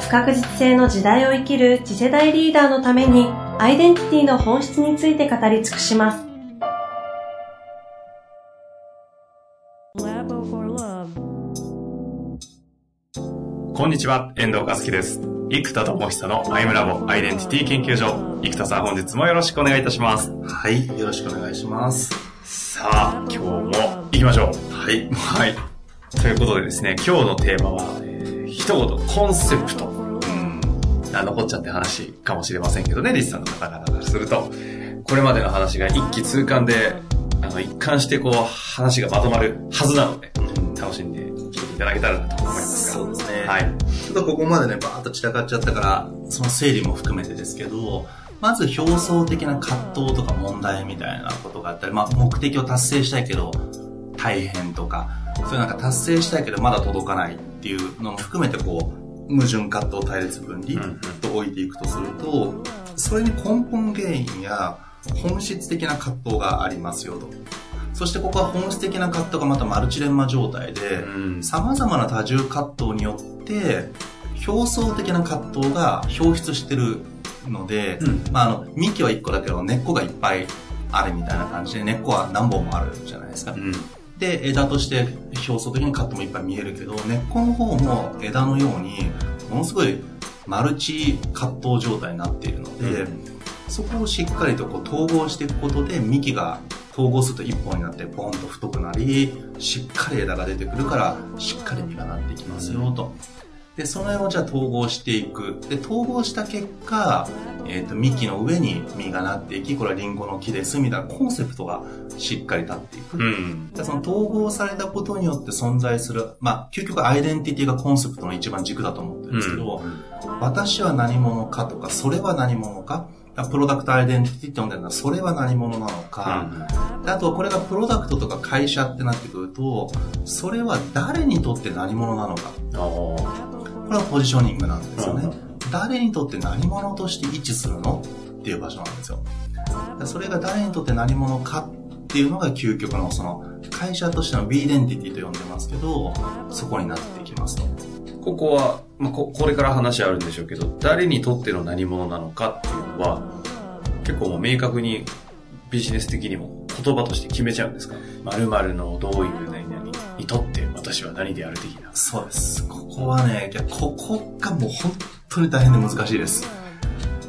不確実性の時代を生きる次世代リーダーのためにアイデンティティの本質について語り尽くします。こんにちは、遠藤和樹です。生田智久のアイムラボアイデンティティ研究所。生田さん、本日もよろしくお願いいたします。はい、よろしくお願いします。さあ、今日も行きましょう。はい。はい。ということでですね、今日のテーマは、えー、一言、コンセプト。うん。何のこっちゃって話かもしれませんけどね、リスさんの方々からすると。これまでの話が一気通貫で、あの、一貫してこう、話がまとまるはずなので、楽しんで聞いていただけたらなと思いますそうですね。はい。ちょっとここまでね、バーッと散らかっちゃったから、その整理も含めてですけど、まず表層的な葛藤とか問題みたいなことがあったり、まあ目的を達成したいけど大変とか、そういうなんか達成したいけどまだ届かないっていうのも含めてこう、矛盾葛藤対立分離と置いていくとすると、それに根本原因や本質的な葛藤がありますよと。そしてここは本質的な葛藤がまたマルチレンマ状態で、様々な多重葛藤によって、表層的な葛藤が表出してるので、うん、まあ、あの、幹は1個だけど根っこがいっぱいあるみたいな感じで、根っこは何本もあるじゃないですか。うん、で、枝として表層的にカットもいっぱい見えるけど、根っこの方も枝のように、ものすごいマルチ葛藤状態になっているので、うん、そこをしっかりとこう統合していくことで幹が統合すると1本になってポンと太くなり、しっかり枝が出てくるから、しっかり実がなっていきますよと。で、その辺をじゃあ統合していく。で、統合した結果、えっ、ー、と、幹の上に実がなっていき、これはリンゴの木ですみたいなコンセプトがしっかり立っていく。うん、でその統合されたことによって存在する、まあ、究極アイデンティティがコンセプトの一番軸だと思ってるんですけど、うん、私は何者かとか、それは何者か、プロダクトアイデンティティって呼んでるのは、それは何者なのか、うん、あとこれがプロダクトとか会社ってなってくると、それは誰にとって何者なのか。これはポジショニングなんですよね。誰にとって何者として位置するの？っていう場所なんですよ。それが誰にとって何者かっていうのが究極のその会社としての B イデンティティと呼んでますけど、そこになっていきますと。ここは、まあ、ここれから話あるんでしょうけど、誰にとっての何者なのかっていうのは、結構もう明確にビジネス的にも言葉として決めちゃうんですか？〇〇のどういう何々にとって私は何である的な。そうです。ここはね、ここがもう本当に大変で難しいです。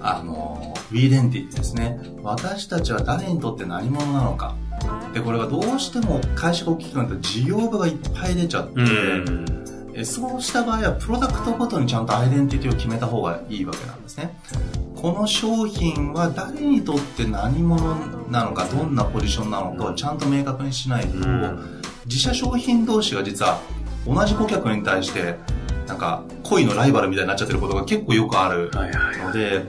あの、ウィーデンティティですね。私たちは誰にとって何者なのか。で、これがどうしても会社が大きくなると事業部がいっぱい出ちゃって、えそうした場合はプロダクトごとにちゃんとアイデンティティを決めた方がいいわけなんですね。この商品は誰にとって何者なのか、どんなポジションなのかをちゃんと明確にしないと、自社商品同士が実は同じ顧客に対してなんか恋のライバルみたいになっちゃってることが結構よくあるので、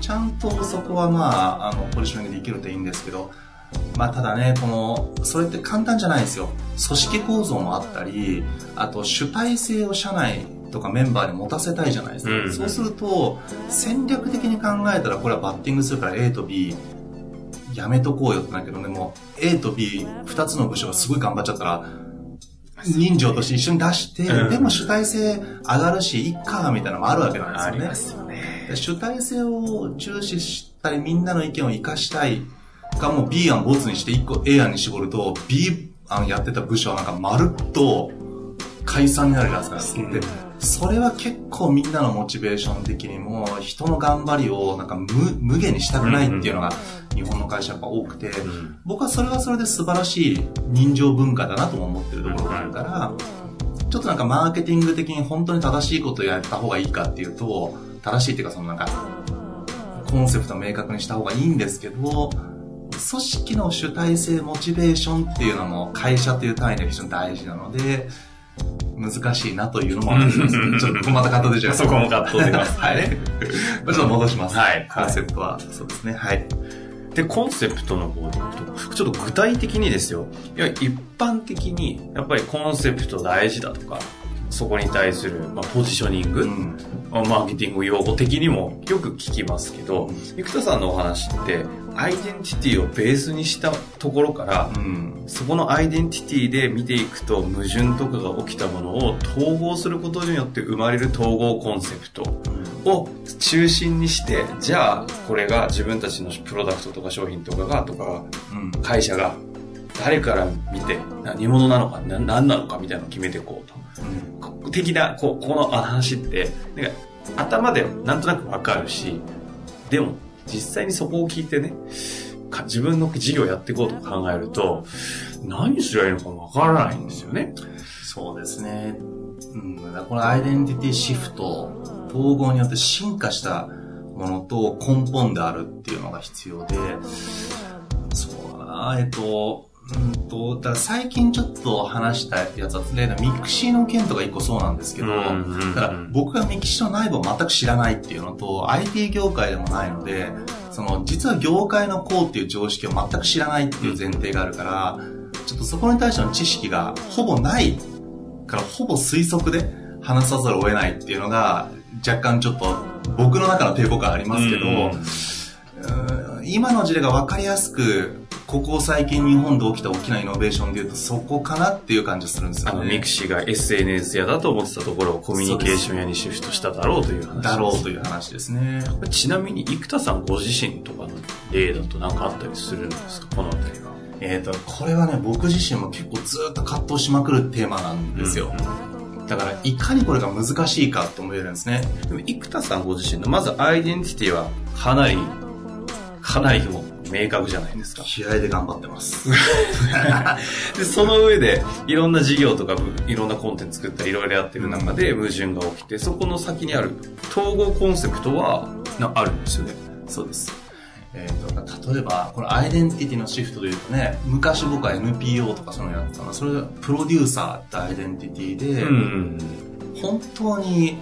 ちゃんとそこはまあ、あの、ポジショニングできるといいんですけど、まあただね、この、それって簡単じゃないですよ。組織構造もあったり、あと主体性を社内とかメンバーに持たせたいじゃないですか。うん、そうすると、戦略的に考えたらこれはバッティングするから A と B、やめとこうよってなるけどね、もう A と B、二つの部署がすごい頑張っちゃったら、人情として一緒に出して、うん、でも主体性上がるし、いっか、みたいなのもあるわけなんですよね。よね主体性を重視したり、みんなの意見を生かしたいかも B 案ボツにして1個 A 案に絞ると、B 案やってた部署はなんかまるっと解散になるじゃないですか。で、それは結構みんなのモチベーション的にも、人の頑張りをなんか無無限にしたくないっていうのが日本の会社が多くて、僕はそれはそれで素晴らしい人情文化だなとも思ってるところがあるから、ちょっとなんかマーケティング的に本当に正しいことをやった方がいいかっていうと、正しいっていうかそのなんか、コンセプトを明確にした方がいいんですけど、組織の主体性、モチベーションっていうのも会社という単位で非常に大事なので、難しいなというのもあります、ね。ちょっとまたカット出ち。そこもカット出ます。はい。ちょっと戻します。はいコンセプトは、そうですね。はい。で、コンセプトの方でいくと、ちょっと具体的にですよ。いや、一般的に、やっぱりコンセプト大事だとか、そこに対する、まあ、ポジショニング、うん。まあマーケティング用語的にもよく聞きますけど、生田さんのお話って、アイデンティティをベースにしたところから、うん。そこのアイデンティティで見ていくと矛盾とかが起きたものを統合することによって生まれる統合コンセプトを中心にして、じゃあこれが自分たちのプロダクトとか商品とかがとかうん。会社が誰から見て何者なのかな何なのかみたいなのを決めていこうと。的な、こうこの話って、なんか頭でなんとなくわかるし、でも実際にそこを聞いてね、自分の事業やっていこうと考えると、何すればいいのかわからないんですよね。そうですね。うん。このアイデンティティシフト、統合によって進化したものと根本であるっていうのが必要で、そうだな、えっと、うんと、だから最近ちょっと話したやつは、例のミクシーの件とか一個そうなんですけど、だから僕がミクシーの内部を全く知らないっていうのと、IT 業界でもないので、その、実は業界のこうっていう常識を全く知らないっていう前提があるから、ちょっとそこに対しての知識がほぼないから、ほぼ推測で話さざるを得ないっていうのが、若干ちょっと僕の中の抵抗感ありますけど、今の事例が分かりやすく、ここ最近日本で起きた大きなイノベーションでいうとそこかなっていう感じがするんですあの、よね。ミクシーが SNS 屋だと思ってたところをコミュニケーション屋にシフトしただろうという話です。だろうという話ですね。ちなみに、生田さんご自身とかの例だと何かあったりするんですか？このあたりが。えっ、と、これはね、僕自身も結構ずっと葛藤しまくるテーマなんですよ。だから、いかにこれが難しいかって思えるんですね。でも、生田さんご自身の、まずアイデンティティはかなり、かなりもう明確じゃないですか。気合で頑張ってます。で、その上で、いろんな事業とか、いろんなコンテンツ作ったり、いろいろやってる中で矛盾が起きて、そこの先にある統合コンセプトは、なあるんですよね。そうです。えー、と例えば、これアイデンティティのシフトで言うとね、昔僕は NPO とかそういうのやってたのそれはプロデューサーってアイデンティティで、ん。本当に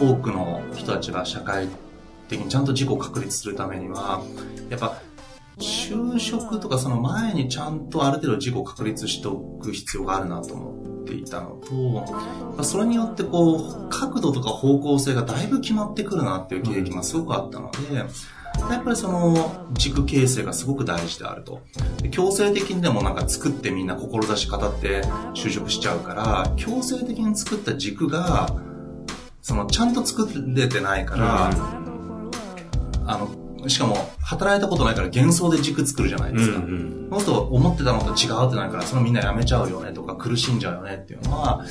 多くの人たちが社会的にちゃんと自己を確立するためには、やっぱ就職とかその前にちゃんとある程度自己を確立しておく必要があるなと思っていたのと、それによってこう、角度とか方向性がだいぶ決まってくるなっていう経験がすごくあったので、やっぱりその軸形成がすごく大事であると。で強制的にでもなんか作ってみんな志語って就職しちゃうから、強制的に作った軸が、そのちゃんと作れてないから、あの、しかも働いたことないから幻想で軸作るじゃないですか。ん。そうすると思ってたのと違うってなるから、そのみんな辞めちゃうよねとか苦しんじゃうよねっていうのは、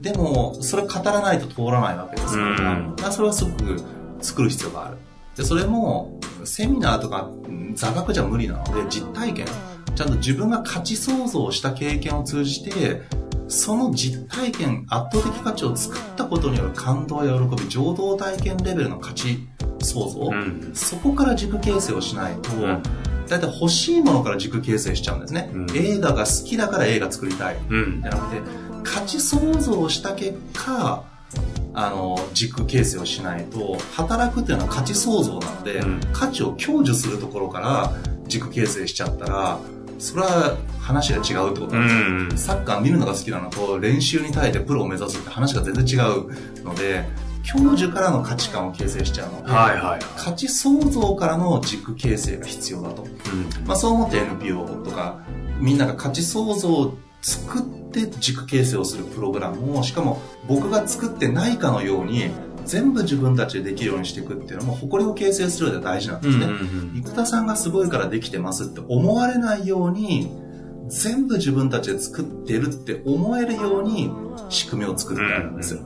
でも、それ語らないと通らないわけですから、うんだからそれはすごく作る必要がある。で、それも、セミナーとかうん座学じゃ無理なので、実体験、ちゃんと自分が価値創造した経験を通じて、その実体験、圧倒的価値を作ったことによる感動や喜び、情動体験レベルの価値創造、うん。そこから軸形成をしないと、うんだいたい欲しいものから軸形成しちゃうんですね。うん映画が好きだから映画作りたい。うんじ。ゃなくて、価値創造した結果、あの、軸形成をしないと、働くっていうのは価値創造なので、うん価値を享受するところから軸形成しちゃったら、それは話が違うってことうなんですよ。ん。サッカー見るのが好きなのと練習に耐えてプロを目指すって話が全然違うので、享受からの価値観を形成しちゃうので、はいはいはい。価値創造からの軸形成が必要だと。うん。まあそう思って NPO とか、みんなが価値創造を作って軸形成をするプログラムを、しかも僕が作ってないかのように、全部自分たちでできるようにしていくっていうのも誇りを形成する上では大事なんですね。生田さんがすごいからできてますって思われないように、全部自分たちで作ってるって思えるように仕組みを作ってあるんですよ。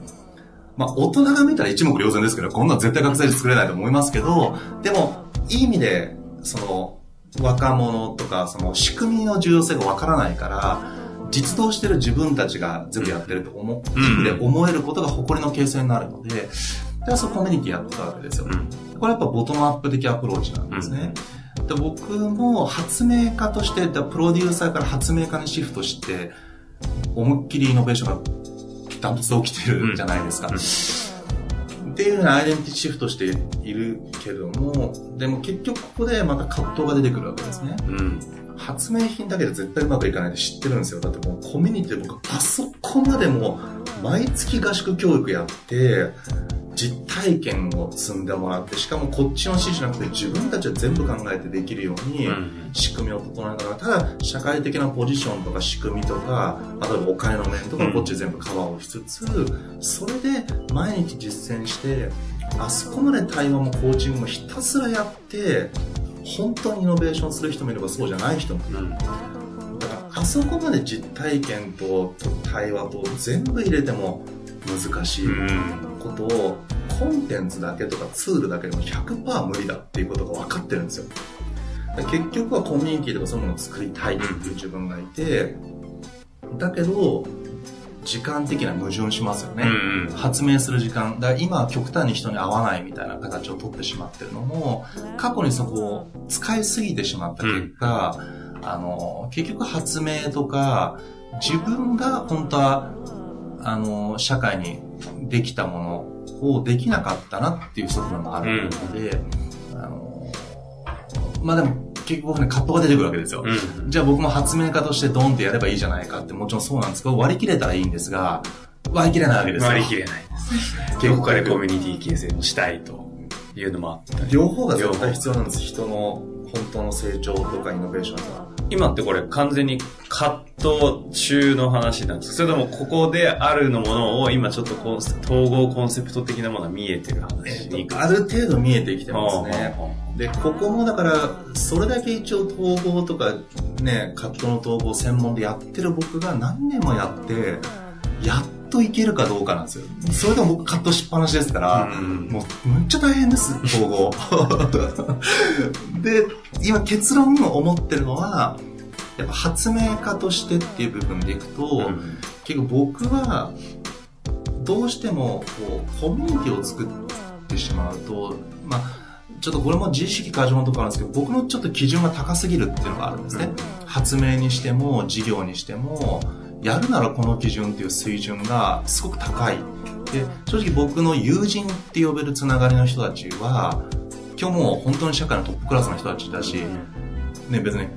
まあ大人が見たら一目瞭然ですけど、こんなの絶対学生で作れないと思いますけど、でもいい意味で、その若者とかその仕組みの重要性がわからないから、実動してる自分たちが全部やってると思う、うんで思えることが誇りの形成になるので、で、そうコミュニティやってたわけですよ。うん。これやっぱボトムアップ的アプローチなんですね。で僕も発明家として、だプロデューサーから発明家にシフトして、思いっきりイノベーションがダントツで起きてるじゃないですか。っていうようなアイデンティティシフトしているけども、でも結局ここでまた葛藤が出てくるわけですね。うん。発明品だけで絶対うまくいかないって知ってるんですよ。だってもうコミュニティで僕あそこまでもう毎月合宿教育やって、実体験を積んでもらって、しかもこっちの指示じゃなくて自分たちは全部考えてできるようにうん仕組みを整えながら、ただ社会的なポジションとか仕組みとか、例えばお金の面とかうんこっちで全部カバーをしつつ、それで毎日実践して、あそこまで対話もコーチングもひたすらやって、本当にイノベーションする人もいればそうじゃない人もいる。うん。だからあそこまで実体験とと対話と全部入れても難しいことをコンテンツだけとかツールだけでも100%無理だっていうことが分かってるんですよ。結局はコミュニティとかそういうものを作りたいっていう自分がいて、だけど、時間的な矛盾しますよね。うんうん。発明する時間。だから今は極端に人に合わないみたいな形をとってしまってるのも、過去にそこを使いすぎてしまった結果、あの、結局発明とか、自分が本当は、あの、社会にできたものをできなかったなっていう側面もあるので、あの、まあでも、結局ね、葛藤が出てくるわけですよ。うん。じゃあ僕も発明家としてドンってやればいいじゃないかってもちろんそうなんですけど、割り切れたらいいんですが、割り切れないわけですよ。割り切れないです。どこかでコミュニティ形成もしたいというのもあったり。両方が絶対必要なんです。人の本当の成長とかイノベーションが。今ってこれ完全に葛藤中の話なんですかそれともここであるのものを今ちょっとこう統合コンセプト的なものが見えてる話に行くある程度見えてきてますね。あで、ここもだから、それだけ一応統合とかね、カットの統合専門でやってる僕が何年もやって、やっといけるかどうかなんですよ。それでも僕カットしっぱなしですから、うんもうむっちゃ大変です、統合。で、今結論思ってるのは、やっぱ発明家としてっていう部分でいくと、うん結構僕はどうしてもこうコミュニティを作ってしまうと、まあ、ちょっとこれも自意識過剰なところあるんですけど僕のちょっと基準が高すぎるっていうのがあるんですね、発明にしても事業にしてもやるならこの基準っていう水準がすごく高い。で正直僕の友人って呼べるつながりの人たちは今日もう本当に社会のトップクラスの人たちだし、ね、別に、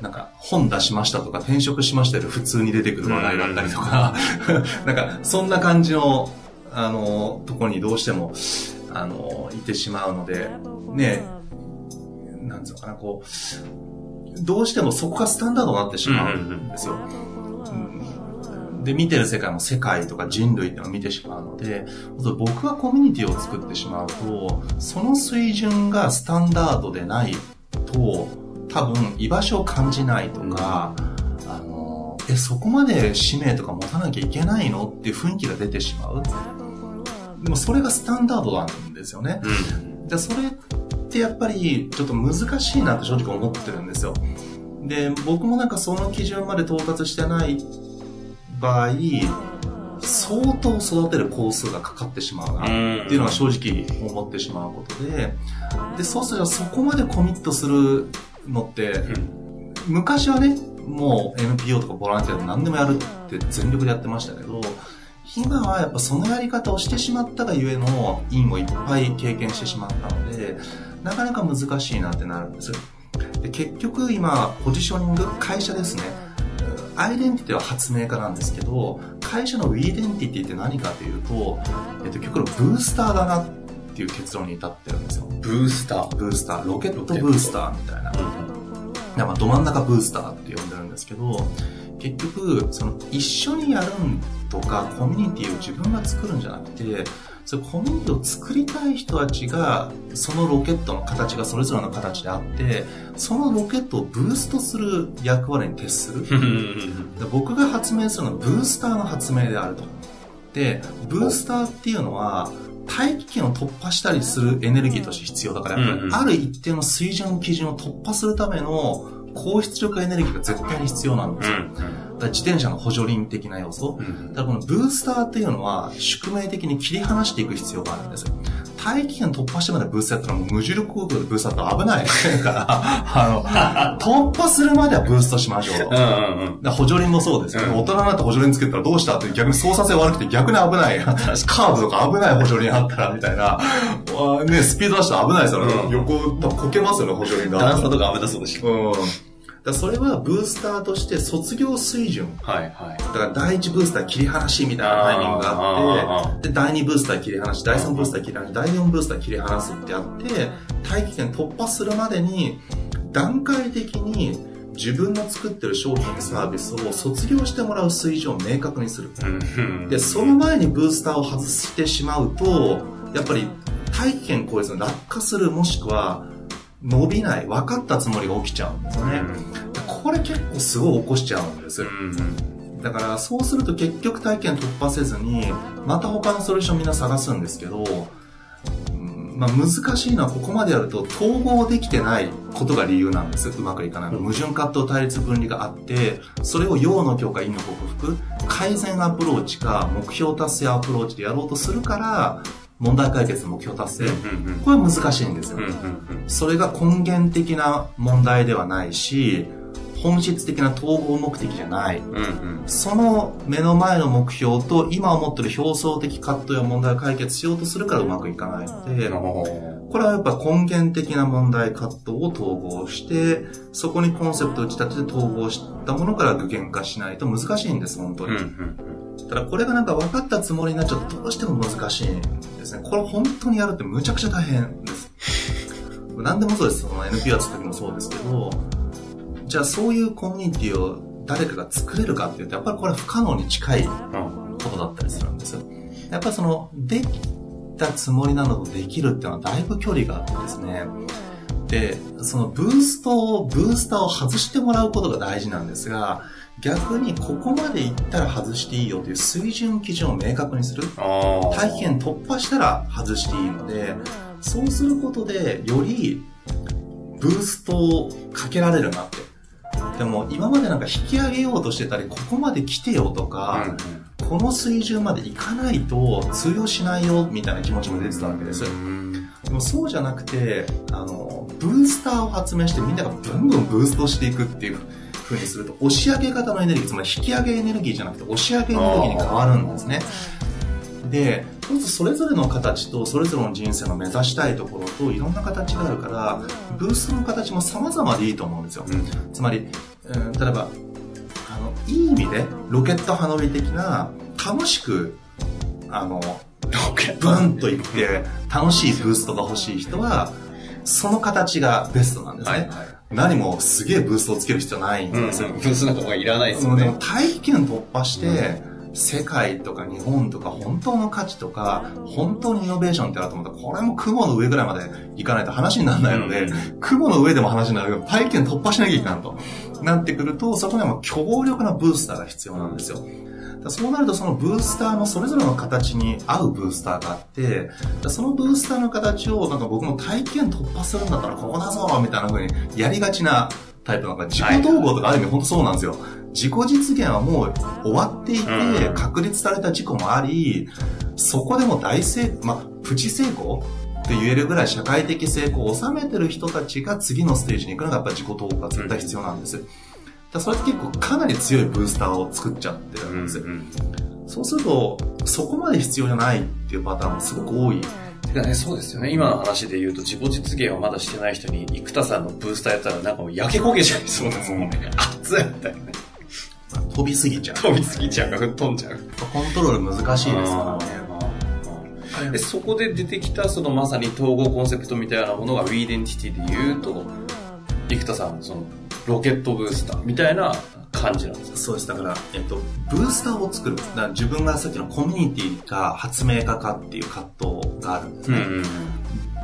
なんか、本出しましたとか、転職しましたより普通に出てくる話題だったりとか、なんか、そんな感じの、あの、ところにどうしても、あの、いてしまうので、ね、なんつうのかな、こう、どうしてもそこがスタンダードになってしまうんですよ。うんで、見てる世界も世界とか人類ってのを見てしまうので、僕がコミュニティを作ってしまうと、その水準がスタンダードでないと、多分居場所を感じないとか、あの、え、そこまで使命とか持たなきゃいけないの？っていう雰囲気が出てしまう。でもそれがスタンダードなんですよね。うんじゃあそれってやっぱりちょっと難しいなって正直思ってるんですよ。で、僕もなんかその基準まで到達してない場合、相当育てる工数がかかってしまうなっていうのが正直思ってしまうことで、で、そうするとそこまでコミットするのって、うん昔はね、もう NPO とかボランティアで何でもやるって全力でやってましたけど、今はやっぱそのやり方をしてしまったがゆえの因をいっぱい経験してしまったので、なかなか難しいなってなるんです。で結局今、ポジショニング、会社ですね。アイデンティティは発明家なんですけど、会社のウィーデンティティって何かというと、えっと、結局ブースターだなっていう結論に至ってるんですよ。ブースター。ブースター、ロケットブースターみたいな。いやまあど真ん中ブースターって呼んでるんですけど、結局、その一緒にやるんとか、コミュニティを自分が作るんじゃなくて、それコミュニティを作りたい人たちが、そのロケットの形がそれぞれの形であって、そのロケットをブーストする役割に徹する。で僕が発明するのはブースターの発明であると。で、ブースターっていうのは、大気圏を突破したりするエネルギーとして必要だから、やっぱりある一定の水準基準を突破するための高出力エネルギーが絶対に必要なんですよ。自転車の補助輪的な要素。だからこのブースターっていうのは宿命的に切り離していく必要があるんですよ。大気圏突破してまでブースターやったらもう無重力航空でブースターって危ないから、あの、突破するまではブーストしましょう。うんうん補助輪もそうですうん大人になって補助輪つけたらどうしたって逆に操作性悪くて逆に危ない。カーブとか危ない補助輪あったらみたいな。ね、スピード出したら危ないですよね。うん横、こけますよね、補助輪が。段差とか危なそうだし。うん。だそれはブースターとして卒業水準。はいはい。だから第1ブースター切り離しみたいなタイミングがあって、で、第2ブースター切り離し、第3ブースター切り離し、第4ブースター切り離すってあって、大気圏突破するまでに、段階的に自分の作ってる商品サービスを卒業してもらう水準を明確にする。うんで、その前にブースターを外してしまうと、やっぱり大気圏超えず落下するもしくは伸びない、分かったつもりが起きちゃうんですよね。これ結構すごい起こしちゃうんです。だからそうすると結局体験突破せずにまた他のソリューションみんな探すんですけど、うんまあ、難しいのはここまでやると統合できてないことが理由なんですうまくいかないの矛盾葛藤対立分離があってそれを陽の強化陰の克服改善アプローチか目標達成アプローチでやろうとするから問題解決目標達成。これは難しいんですよ、それが根源的な問題ではないし本質的な統合目的じゃない。その目の前の目標と今思ってる表層的葛藤や問題を解決しようとするからうまくいかないので、これはやっぱ根源的な問題葛藤を統合して、そこにコンセプトを打ち立てて統合したものから具現化しないと難しいんです、本当に。ただこれがなんか分かったつもりになっちゃうとどうしても難しいんですね。これ本当にやるってむちゃくちゃ大変です。何でもそうです。その NPO やった時もそうですけど、じゃあそういうコミュニティを誰かが作れるかっていうと、やっぱりこれ不可能に近いことだったりするんですよ。やっぱりその、できたつもりなのとできるっていうのはだいぶ距離があってですね。で、そのブーストを、ブースターを外してもらうことが大事なんですが、逆にここまで行ったら外していいよという水準基準を明確にする。体験突破したら外していいので、そうすることでよりブーストをかけられるなって。でも今までなんか引き上げようとしてたり、ここまで来てよとか、この水準までいかないと通用しないよみたいな気持ちも出てたわけです。でもそうじゃなくて、あの、ブースターを発明してみんながブンブンブーストしていくっていう風にすると、押し上げ型のエネルギー、つまり引き上げエネルギーじゃなくて押し上げエネルギーに変わるんですね。で、そうするとそれぞれの形とそれぞれの人生の目指したいところといろんな形があるから、ブーストの形も様々でいいと思うんですよ。つまり、うん、例えば、あの、いい意味でロケット花火的な楽しく、あの、ブンといって楽しいブーストが欲しい人は、その形がベストなんですね。はいはい、何もすげえブーストをつける必要ないんですよ。うん、ブーストなんかいらないですよね。大気圏突破して、うん世界とか日本とか本当の価値とか、本当にイノベーションってあると思ったら、これも雲の上ぐらいまで行かないと話にならないので、うん、雲の上でも話になるけど、大気圏突破しなきゃいけないと。なってくると、そこには強力なブースターが必要なんですよ。そうなるとそのブースターのそれぞれの形に合うブースターがあって、そのブースターの形をなんか僕も体験突破するんだったらここだぞみたいな風にやりがちなタイプなんか自己統合とかある意味本当そうなんですよ。自己実現はもう終わっていて、確立された事故もあり、そこでも大成功、まあ、プチ成功って言えるぐらい社会的成功を収めてる人たちが次のステージに行くのがやっぱり自己統合が絶対必要なんです。だそれって結構かなり強いブースターを作っちゃってるんです。うんうん、そうすると、そこまで必要じゃないっていうパターンもすごく多い。てかね、そうですよね。今の話で言うと、自己実現をまだしてない人に、生田さんのブースターやったら、なんかもう焼け焦げちゃいそうですもんね。熱いみたいなね。飛びすぎちゃう。飛びすぎちゃうか、吹っ飛んじゃう。コントロール難しいですからね。でそこで出てきた、そのまさに統合コンセプトみたいなものが、ウィーデンティティで言うと、生田さん、その、ロケットブースターみたいな感じなんですかそうです。だから、えっと、ブースターを作る。だから自分がさっきのコミュニティか発明家かっていう葛藤があるんですね。うんうん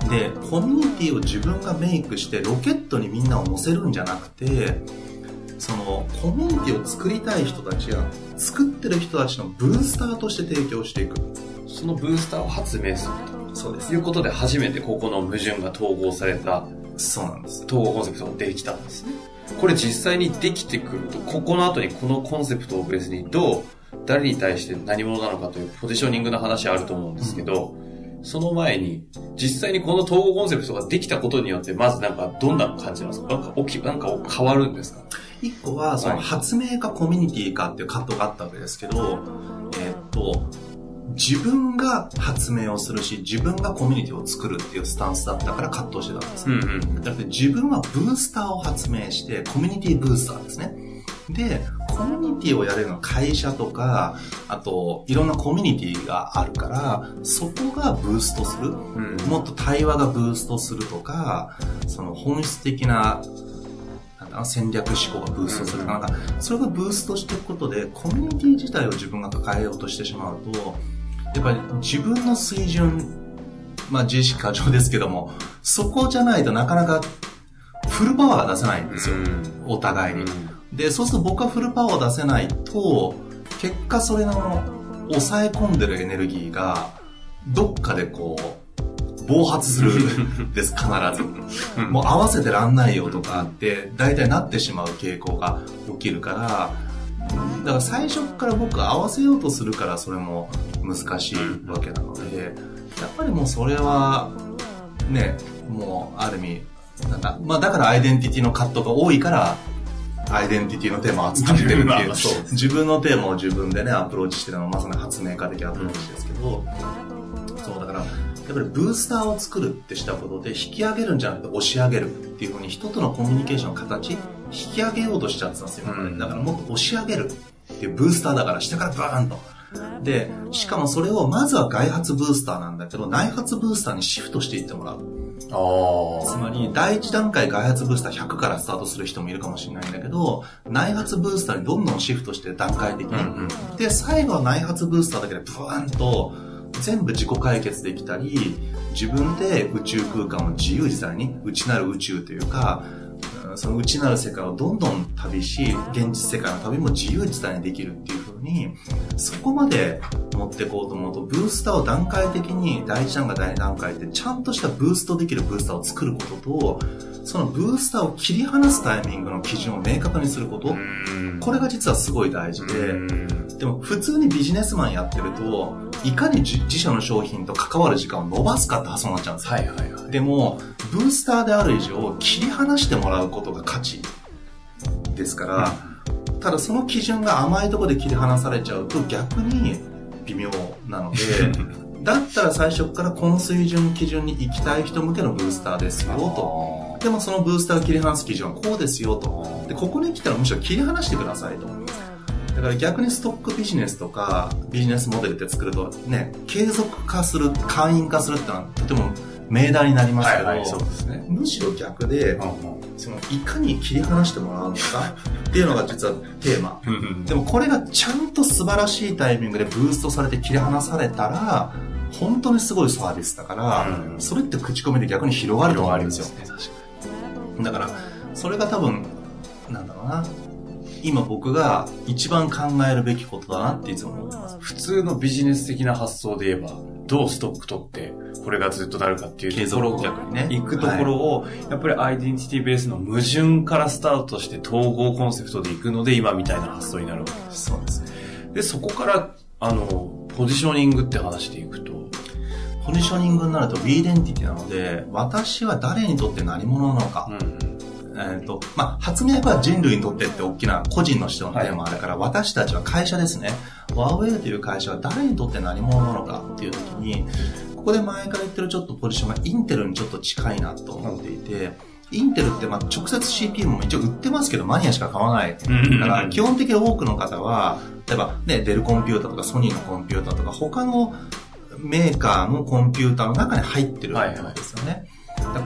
で、コミュニティを自分がメイクしてロケットにみんなを乗せるんじゃなくて、そのコミュニティを作りたい人たちが作ってる人たちのブースターとして提供していく。そのブースターを発明すると。そうです。いうことで初めてここの矛盾が統合された。そうなんです。統合コンセプトができたんですね。これ実際にできてくると、ここの後にこのコンセプトを別にどう、誰に対して何者なのかというポジショニングの話あると思うんですけど、その前に、実際にこの統合コンセプトができたことによって、まずなんかどんな感じなんですか？なんか起き、なんか変わるんですか？一個は、そのはい。発明かコミュニティかっていう葛藤があったわけですけど、えーっと、自分が発明をするし、自分がコミュニティを作るっていうスタンスだったから葛藤してたんです。んうん。だって自分はブースターを発明して、コミュニティブースターですね。で、コミュニティをやれるのは会社とか、あと、いろんなコミュニティがあるから、そこがブーストする。うん。もっと対話がブーストするとか、その本質的な、戦略思考がブーストするとか、なんか、それがブーストしていくことで、コミュニティ自体を自分が抱えようとしてしまうと、やっぱり自分の水準、まあ自意識過剰ですけども、そこじゃないとなかなかフルパワーが出せないんですよ。お互いに。で、そうすると僕はフルパワーを出せないと、結果それの抑え込んでるエネルギーが、どっかでこう、暴発するん です、必ず。もう合わせてらんないよとかって、大体なってしまう傾向が起きるから、だから最初から僕合わせようとするからそれも難しいわけなので、やっぱりもうそれは、ね、もうある意味、なんだ、まあだからアイデンティティの葛藤が多いから、アイデンティティのテーマを扱ってるっていうま自分のテーマを自分でね、アプローチしてるのはまさに発明家的アプローチですけど、そうだから、やっぱりブースターを作るってしたことで、引き上げるんじゃなくて押し上げるっていうふうに人とのコミュニケーションの形、引き上げようとしちゃってたんですよ。うんだからもっと押し上げるっていうブースターだから下からバーンと。で、しかもそれをまずは外発ブースターなんだけど、内発ブースターにシフトしていってもらう。つあまり、第一段階外発ブースター100からスタートする人もいるかもしれないんだけど、内発ブースターにどんどんシフトして段階的に。うんうんで、最後は内発ブースターだけでブワーンと全部自己解決できたり、自分で宇宙空間を自由自在に、内なる宇宙というか、うんその内なる世界をどんどん旅し、現実世界の旅も自由自在にできるっていう風に、そこまで持っていこうと思うと、ブースターを段階的に第一段階、第二段階ってちゃんとしたブーストできるブースターを作ることと、そのブースターを切り離すタイミングの基準を明確にすること、これが実はすごい大事で、でも普通にビジネスマンやってると、いかに自自社の商品と関わる時間を伸ばすかって発想になっちゃうんですよ。はいはいはい。でも、ブースターである以上、切り離してもらうことが価値ですから、ただその基準が甘いところで切り離されちゃうと逆に微妙なので、だったら最初からこの水準基準に行きたい人向けのブースターですよと。でもそのブースターを切り離す基準はこうですよと。で、ここに来たらむしろ切り離してくださいと。だから逆にストックビジネスとかビジネスモデルって作るとね、継続化する、会員化するってのはとても命題になりますけど、はいはい、そうですね。むしろ逆で、そのいかに切り離してもらうのかっていうのが実はテーマ。でもこれがちゃんと素晴らしいタイミングでブーストされて切り離されたら、本当にすごいサービスだから、うんそれって口コミで逆に広がると思うんですよ。ね、だから、それが多分、なんだろうな。今僕が一番考えるべきことだなっていつも思ってます。普通のビジネス的な発想で言えば、どうストック取って、これがずっとなるかっていう継ところ続逆にね。行くところを、やっぱりアイデンティティベースの矛盾からスタートして統合コンセプトで行くので、今みたいな発想になるわけです。そうですね。で、そこから、あの、ポジショニングって話でいくと、ポジショニングになるとビーデンティティなので、私は誰にとって何者なのか。うん。えっ、と、まあ、発明は人類にとってって大きな個人の人のテーマあるから、私たちは会社ですね。ワーウェイという会社は誰にとって何者なのかっていう時に、ここで前から言ってるちょっとポジションがインテルにちょっと近いなと思っていて、インテルってまあ直接 CPU も一応売ってますけど、マニアしか買わない。うんだから基本的に多くの方は、例えばね、デルコンピューターとかソニーのコンピューターとか他のメーカーのコンピューターの中に入ってるわけですよね。だから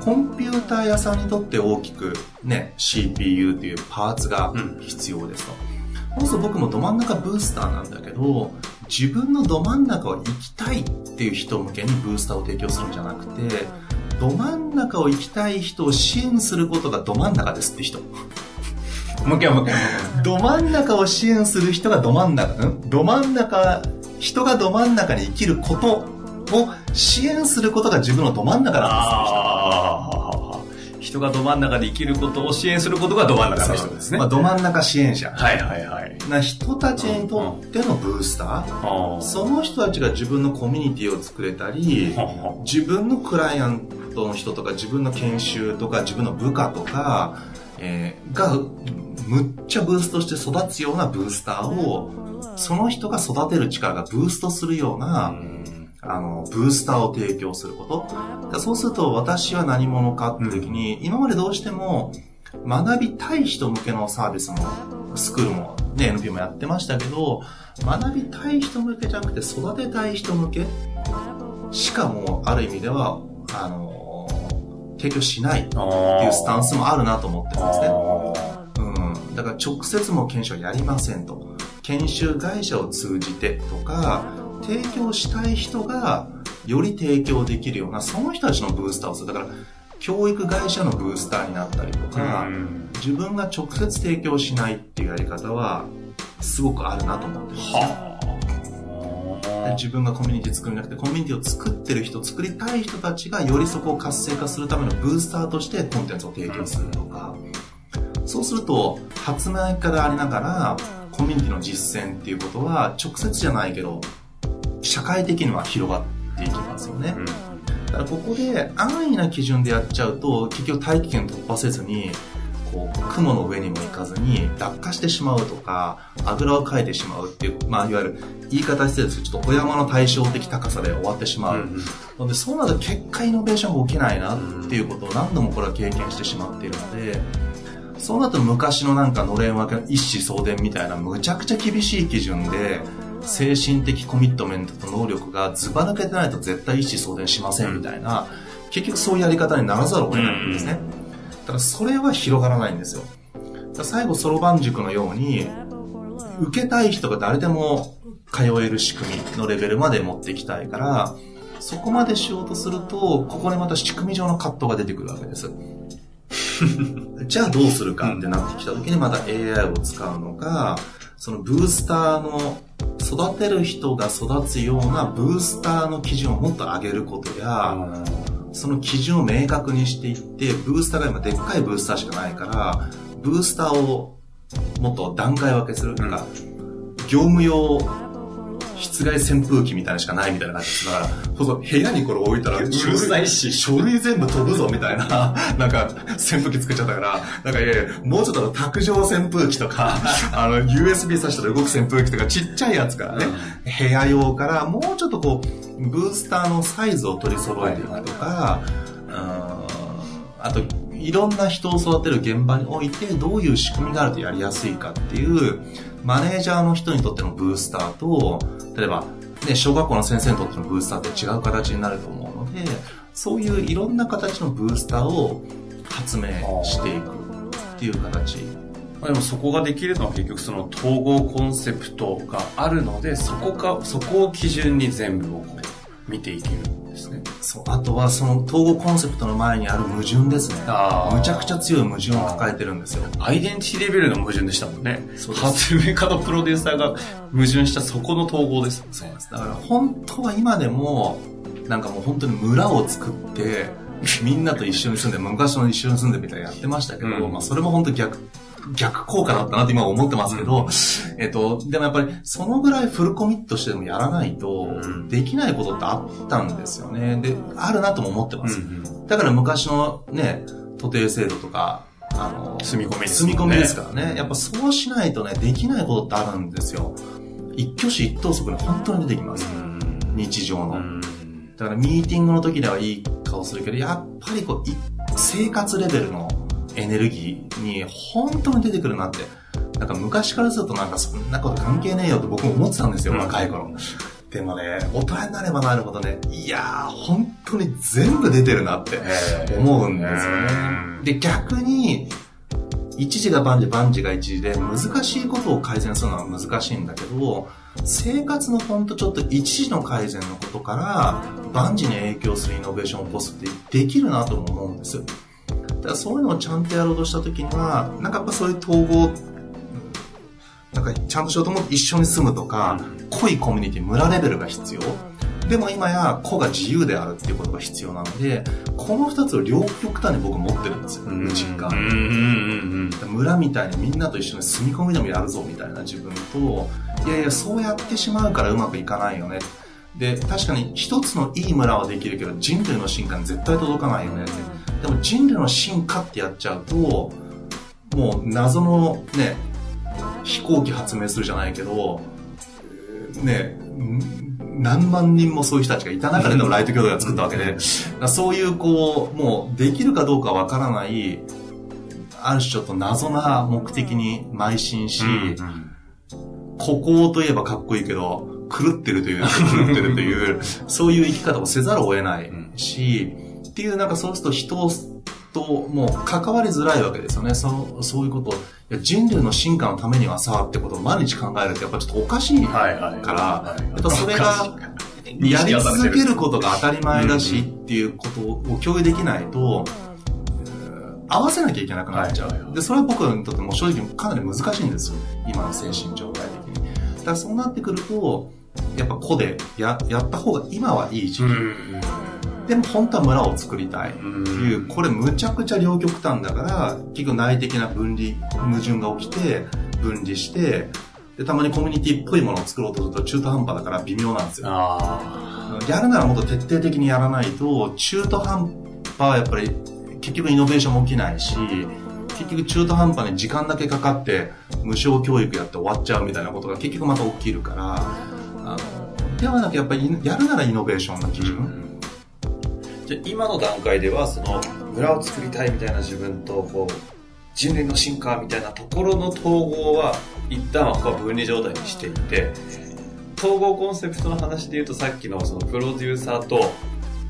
コンピューター屋さんにとって大きくね、CPU というパーツが必要ですと。そうすると僕もど真ん中ブースターなんだけど、自分のど真ん中を行きたいっていう人向けにブースターを提供するんじゃなくて、ど真ん中を行きたい人を支援することがど真ん中ですって人。もう一回もう一回。ど真ん中を支援する人がど真ん中、んど真ん中、人がど真ん中に生きることを支援することが自分のど真ん中なんああ。人がど真ん中で生きることを支援することがど真ん中の人ですね。まあ、ど真ん中支援者。はいはいはい。な人たちにとってのブースター、あその人たちが自分のコミュニティを作れたり、あ。自分のクライアントの人とか自分の研修とか自分の部下とか、えーがむっちゃブーストして育つようなブースターをその人が育てる力がブーストするような、あのブースターを提供すること。そうすると私は何者かって時に、今までどうしても学びたい人向けのサービスもスクールも、ね、NP もやってましたけど学びたい人向けじゃなくて育てたい人向け。しかもある意味ではあの提供しないっていうスタンスもあるなと思ってるんですね。うん、だから直接も研修はやりませんと。研修会社を通じてとか、提供したい人がより提供できるような、その人たちのブースターをする。だから、教育会社のブースターになったりとか、自分が直接提供しないっていうやり方は、すごくあるなと思ってるんです。ねはで自分がコミュニティ作るんじゃなくて、コミュニティを作ってる人、作りたい人たちがよりそこを活性化するためのブースターとしてコンテンツを提供するとか、そうすると、発明家でありながら、コミュニティの実践っていうことは、直接じゃないけど、社会的には広がっていきますよね。だからここで安易な基準でやっちゃうと、結局大気圏突破せずに、こう、雲の上にも行かずに、落下してしまうとか、あぐらをかいてしまうっていう、まあ、いわゆる、言い方してるんですけど、ちょっとお山の対照的高さで終わってしまう。ので、そうなると結果イノベーションが起きないなっていうことを何度もこれは経験してしまっているので、そうなると昔のなんかのれん分けの一子相伝みたいなむちゃくちゃ厳しい基準で、精神的コミットメントと能力がズバ抜けてないと絶対一子相伝しませんみたいな、結局そういうやり方にならざるを得ないんですね。だからそれは広がらないんですよ。最後、そろばん塾のように、受けたい人が誰でも通える仕組みのレベルまで持っていきたいから、そこまでしようとすると、ここでまた仕組み上の葛藤が出てくるわけです。じゃあどうするかってなってきた時にまた AI を使うのか、そのブースターの育てる人が育つようなブースターの基準をもっと上げることや、その基準を明確にしていって、ブースターが今でっかいブースターしかないから、ブースターをもっと段階分けする。なんか、業務用室外扇風機みたいなのしかないみたいな感じだから、そうそう部屋にこれ置いたら、うるさいし書類全部飛ぶぞみたいな、なんか、扇風機作っちゃったから、なんかいやいや、もうちょっと卓上扇風機とか、あの、USB 挿したら動く扇風機とか、ちっちゃいやつからね、部屋用から、もうちょっとこう、ブースターのサイズを取り揃えていくとか、うんあと、いろんな人を育てる現場において、どういう仕組みがあるとやりやすいかっていう、マネージャーの人にとってのブースターと、例えば、ね、小学校の先生にとってのブースターって違う形になると思うので、そういういろんな形のブースターを発明していくっていう形。でもそこができるのは結局その統合コンセプトがあるので、そこか、そこを基準に全部を見ていけるですね。そう。あとはその統合コンセプトの前にある矛盾ですね。あーむちゃくちゃ強い矛盾を抱えてるんですよ。アイデンティティレベルの矛盾でしたもんね。そうです発明家とプロデューサーが矛盾したそこの統合です。そうです。だから本当は今でも、なんかもう本当に村を作って、みんなと一緒に住んで、昔の一緒に住んでみたいなやってましたけど、うんまあそれも本当逆、逆効果だったなって今は思ってますけど、えっと、でもやっぱりそのぐらいフルコミットしてでもやらないとうん、できないことってあったんですよね。で、あるなとも思ってます。うんだから昔のね、徒弟制度とか、あの、住み込みです住み込みですからね。やっぱそうしないとね、できないことってあるんですよ。一挙手一投足に本当に出てきます。日常の。うんだからミーティングの時ではいい顔するけど、やっぱりこう、い生活レベルのエネルギーに本当に出てくるなって。なんか昔からするとなんかそんなこと関係ねえよって僕も思ってたんですよ、うん若い頃。でもね、大人になればなるほどね、いやー、本当に全部出てるなって思うんですよね。で、逆に、一時が万事、万事が一時で、難しいことを改善するのは難しいんだけど、生活のほんとちょっと一時の改善のことから、万事に影響するイノベーションを起こすってできるなとも思うんです。だからそういうのをちゃんとやろうとしたときには、なんかやっぱそういう統合、なんかちゃんとしようと思って一緒に住むとか、濃いコミュニティ、村レベルが必要。でも今や個が自由であるっていうことが必要なので、この二つを両極端に僕持ってるんですよ、実感。村みたいにみんなと一緒に住み込みでもやるぞみたいな自分と、いやいや、そうやってしまうからうまくいかないよね。で、確かに一つのいい村はできるけど、人類の進化に絶対届かないよね。でも人類の進化ってやっちゃうと、もう謎のね、飛行機発明するじゃないけど、ね、何万人もそういう人たちがいた中でのライト兄弟が作ったわけで、そういうこう、もうできるかどうかわからない、ある種ちょっと謎な目的に邁進し、孤高といえばかっこいいけど、狂ってるという、狂ってるという、そういう生き方をせざるを得ないし、っていうなんかそうすると人ともう関わりづらいわけですよね。そそういうこと。いや人類の進化のためにはさ、ってことを毎日考えるとやっぱちょっとおかしいから、やっぱそれが、やり続けることが当たり前だしっていうことを共有できないと、合わせなきゃいけなくなっちゃう。で、それは僕にとっても正直かなり難しいんですよ。今の精神状態的に。だからそうなってくると、やっぱ個でややった方が今はいい時期。でも本当は村を作りたいっていう、これむちゃくちゃ両極端だから、結局内的な分離、矛盾が起きて、分離して、で、たまにコミュニティっぽいものを作ろうとすると中途半端だから微妙なんですよ。やるならもっと徹底的にやらないと、中途半端はやっぱり結局イノベーションも起きないし、結局中途半端に時間だけかかって無償教育やって終わっちゃうみたいなことが結局また起きるから、あのではなくやっぱりやるならイノベーションの基準。じゃ今の段階ではその村を作りたいみたいな自分とこう人類の進化みたいなところの統合は一旦は分離状態にしていて統合コンセプトの話で言うとさっきのそのプロデューサーと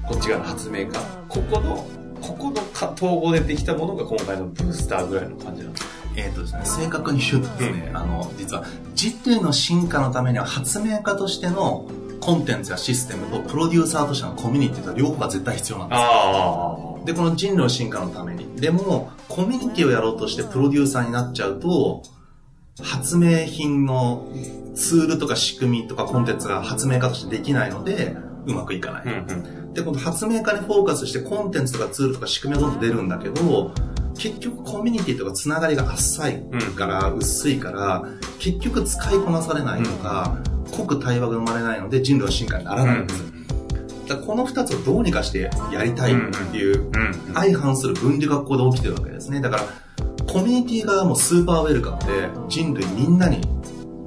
こっち側の発明家ここのここの統合でできたものが今回のブースターぐらいの感じなんです。かえっ、ー、とですね、正確に言うとですね、あの、実は、人類の進化のためには発明家としてのコンテンツやシステムとプロデューサーとしてのコミュニティと両方が絶対必要なんですよ。で、この人類の進化のために。でも、コミュニティをやろうとしてプロデューサーになっちゃうと、発明品のツールとか仕組みとかコンテンツが発明家としてできないので、うまくいかない。うんうん、で、この発明家にフォーカスしてコンテンツとかツールとか仕組みがどんどん出るんだけど、結局コミュニティとかつながりが浅いから、薄いから、結局使いこなされないとか、うん濃く対話が生まれないので人類の進化にならないんです。だこの二つをどうにかしてやりたいっていう相反する分離がここで起きてるわけですね。だから、コミュニティ側もスーパーウェルカムで人類みんなに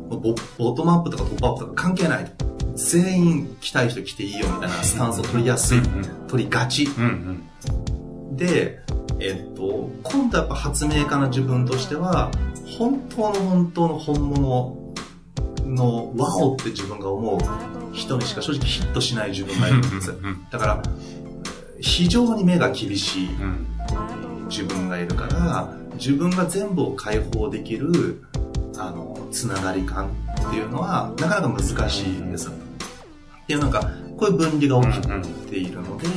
ボボトムアップとかトップアップとか関係ない。全員来たい人来ていいよみたいなスタンスを取りやすい。取りがち。で、えっと、今度やっぱ発明家の自分としては、本当の本当の本物のワオって自分が思う人にしか正直ヒットしない自分がいるんです。だから、非常に目が厳しい自分がいるから、自分が全部を解放できる、あの、つながり感っていうのは、なかなか難しいです。っていうなんか、こういう分離が起きているので、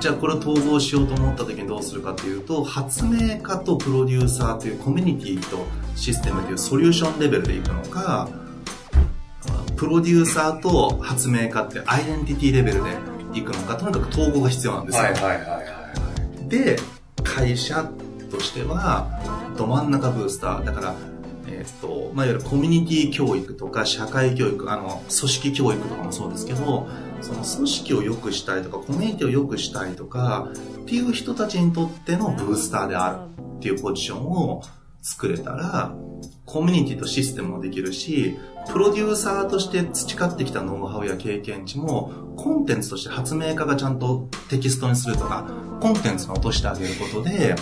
じゃあこれを統合しようと思った時にどうするかというと、発明家とプロデューサーというコミュニティとシステムというソリューションレベルでいくのか、プロデューサーと発明家ってアイデンティティレベルでいくのか、とにかく統合が必要なんですよ。はいはいはいはい、で、会社としては、ど真ん中ブースター。だから、えっ、と、まあ、いわゆるコミュニティ教育とか社会教育、あの、組織教育とかもそうですけど、その組織を良くしたいとか、コミュニティを良くしたいとか、っていう人たちにとってのブースターであるっていうポジションを作れたら、コミュニティとシステムもできるし、プロデューサーとして培ってきたノウハウや経験値も、コンテンツとして発明家がちゃんとテキストにするとか、コンテンツに落としてあげることで、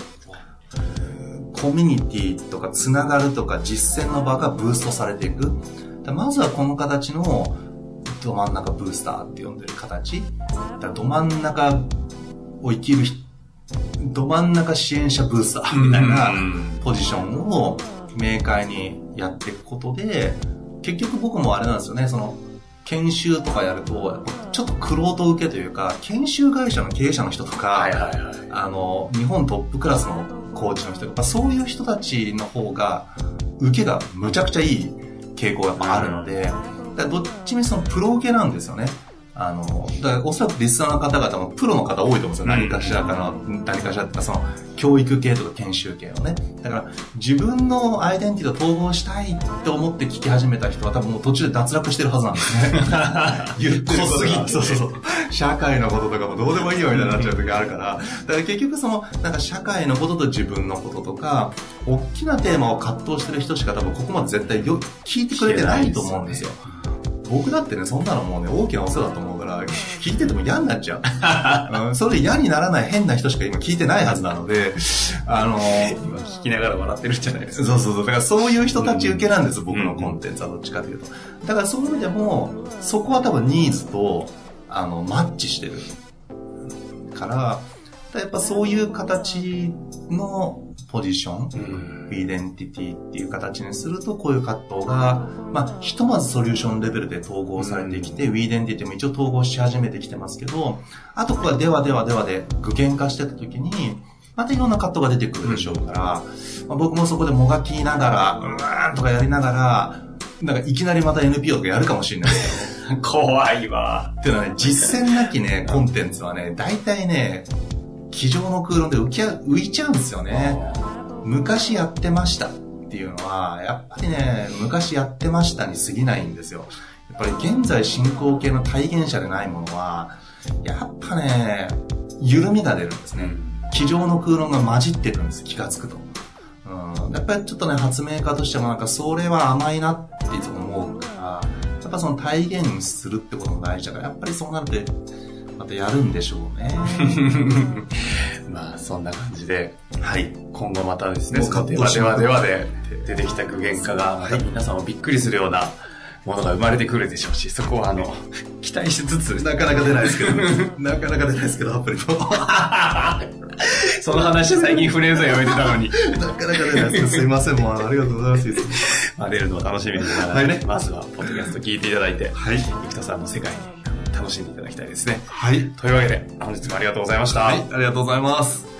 コミュニティとかつながるとか実践の場がブーストされていく。まずはこの形のど真ん中ブースターって呼んでる形。だど真ん中を生きる、ど真ん中支援者ブースターみたいなポジションを明快にやっていくことで、結局僕もあれなんですよね、その、研修とかやると、ちょっと苦労と受けというか、研修会社の経営者の人とか、はいはいはい、あの、日本トップクラスのコーチの人とか、そういう人たちの方が、受けがむちゃくちゃいい傾向がやっぱあるので、どっちみそのプロ受けなんですよね。あの、だからおそらくリスナーの方々もプロの方多いと思うんですよ。何かしらかの、何かしらってその、教育系とか研修系をね。だから、自分のアイデンティティと統合したいって思って聞き始めた人は多分もう途中で脱落してるはずなんですね。言ってること濃すぎてそうそうそう。社会のこととかもどうでもいいよみたいになっちゃう時あるから。だから結局その、なんか社会のことと自分のこととか、大きなテーマを葛藤してる人しか多分ここまで絶対よ聞いてくれてないと思うんですよ。僕だってね、そんなのもうね、大きなお世話だと思うから、聞いてても嫌になっちゃう。うん、それ嫌にならない変な人しか今聞いてないはずなので、あの今聞きながら笑ってるんじゃないですか。そうそうそう。だからそういう人たち受けなんです、僕のコンテンツはどっちかというと。だからそういう意味でも、そこは多分ニーズと、あの、マッチしてる。から、やっぱそういう形のポジション、うんイデンティティっていう形にすると、こういう葛藤が、まあ、ひとまずソリューションレベルで統合されてきて、 wedentity も一応統合し始めてきてますけど、あとこれはではではではで具現化してた時に、またいろんな葛藤が出てくるでしょうから、まあ、僕もそこでもがきながら、うーんとかやりながら、なんかいきなりまた NPO とかやるかもしれないですよね。怖いわ。っていうのはね、実践なきね、コンテンツはね、大体ね、机上の空論で浮きゃ浮いちゃうんですよね。昔やってましたっていうのは、やっぱりね、昔やってましたに過ぎないんですよ。やっぱり現在進行形の体現者でないものは、やっぱね、緩みが出るんですね。机上の空論が混じってるんです、気がつくと。うん、やっぱりちょっとね、発明家としてもなんかそれは甘いなっていつも思うから、やっぱその体現するってことも大事だから、やっぱりそうなると、またやるんでしょうね。まあ、そんな感じで、はい。今後またですね、そのではではではで出てきた具現化が、また皆さんもびっくりするようなものが生まれてくるでしょうし、そこはあの、期待しつつ、なかなか出ないですけど、なかなか出ないですけど、アプリも。その話最近フレーズはやめてたのに、なかなか出ないですけど、すいません、もうありがとうございます。まあ、出るのを楽しみにしながらね、はいまずはポッドキャスト聞いていただいて、はい。生田さんの世界に楽しんでいただきたいですね。はい。というわけで、本日もありがとうございました。はい、ありがとうございます。